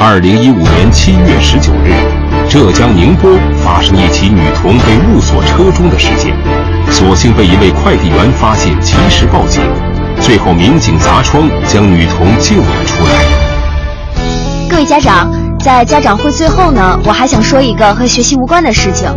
二零一五年七月十九日，浙江宁波发生一起女童被误锁车中的事件，所幸被一位快递员发现，及时报警，最后民警砸窗将女童救了出来。各位家长，在家长会最后呢，我还想说一个和学习无关的事情。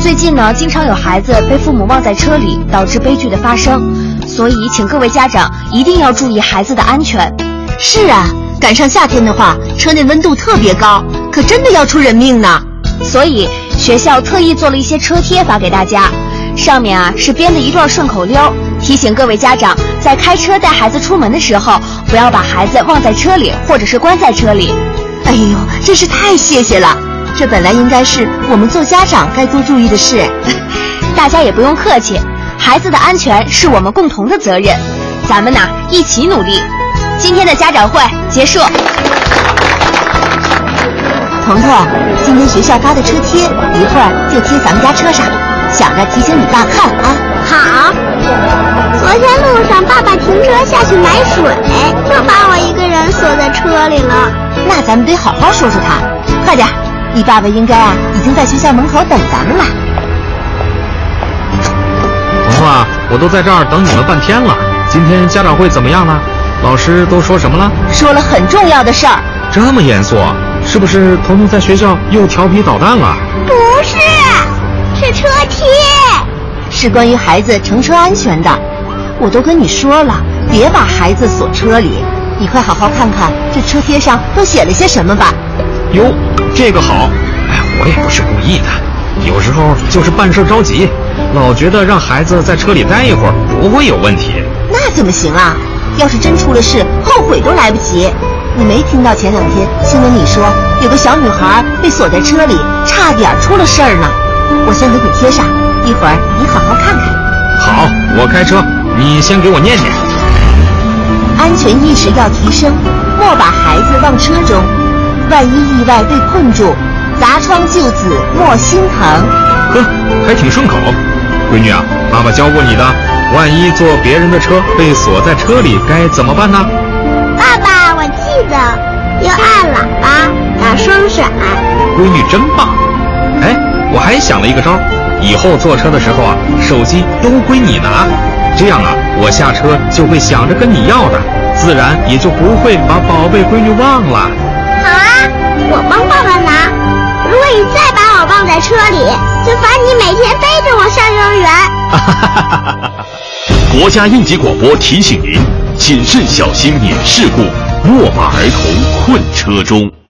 最近呢，经常有孩子被父母忘在车里，导致悲剧的发生，所以请各位家长一定要注意孩子的安全。是啊。赶上夏天的话，车内温度特别高，可真的要出人命呢。所以学校特意做了一些车贴发给大家，上面啊是编的一段顺口溜，提醒各位家长在开车带孩子出门的时候，不要把孩子忘在车里或者是关在车里。哎呦，真是太谢谢了！这本来应该是我们做家长该多注意的事。大家也不用客气，孩子的安全是我们共同的责任，咱们呐一起努力。今天的家长会结束。彤彤，今天学校发的车贴，一会儿就贴咱们家车上，想着提醒你爸看啊。好。昨天路上爸爸停车下去买水，就把我一个人锁在车里了。那咱们得好好说说他，快点，你爸爸应该啊已经在学校门口等咱们了。彤彤啊，我都在这儿等你们半天了。今天家长会怎么样了？老师都说什么了？说了很重要的事儿。这么严肃，是不是彤彤在学校又调皮捣蛋了？不是，是车贴，是关于孩子乘车安全的。我都跟你说了，别把孩子锁车里。你快好好看看这车贴上都写了些什么吧。哟，这个好。哎，我也不是故意的，有时候就是办事着急，老觉得让孩子在车里待一会儿不会有问题。那怎么行啊？要是真出了事，后悔都来不及。你没听到前两天新闻里说有个小女孩被锁在车里，差点出了事儿呢？我先给你贴上，一会儿你好好看看。好，我开车，你先给我念念。安全意识要提升，莫把孩子忘车中。万一意外被困住，砸窗救子莫心疼。呵，还挺顺口。闺女啊，妈妈教过你的。万一坐别人的车被锁在车里该怎么办呢？爸爸，我记得要按喇叭打双闪。闺女真棒！哎，我还想了一个招，以后坐车的时候啊，手机都归你拿，这样啊，我下车就会想着跟你要的，自然也就不会把宝贝闺女忘了。好啊，我帮爸爸拿。如果你再把我忘在车里，就罚你每天背儿园。国家应急广播提醒您：谨慎小心免事故，莫把儿童困车中。